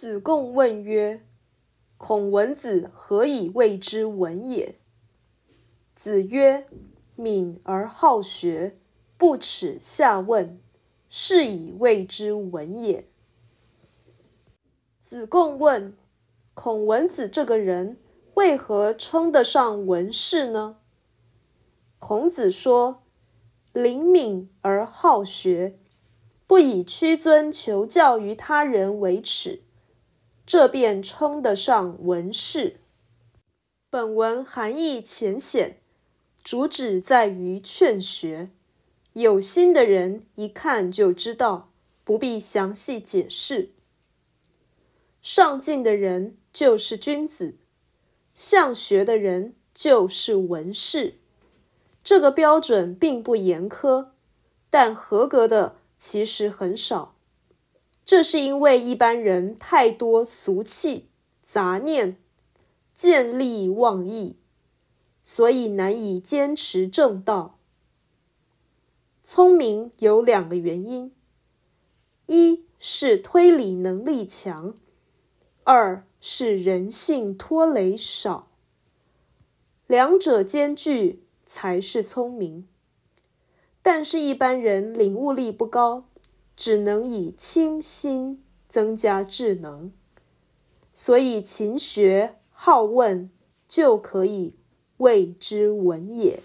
子贡问曰：“孔文子何以谓之文也？”子曰：“敏而好学，不耻下问，是以谓之文也。”子贡问：“孔文子这个人为何称得上文士呢？”孔子说：“灵敏而好学，不以屈尊求教于他人为耻。”这便称得上文士。本文含义浅显，主旨在于劝学。有心的人一看就知道，不必详细解释。上进的人就是君子，向学的人就是文士。这个标准并不严苛，但合格的其实很少。这是因为一般人太多俗气、杂念、见利忘义，所以难以坚持正道。聪明有两个原因：一是推理能力强，二是人性拖累少。两者兼具才是聪明。但是，一般人领悟力不高。只能以清心增加智能，所以勤学好问就可以谓之文也。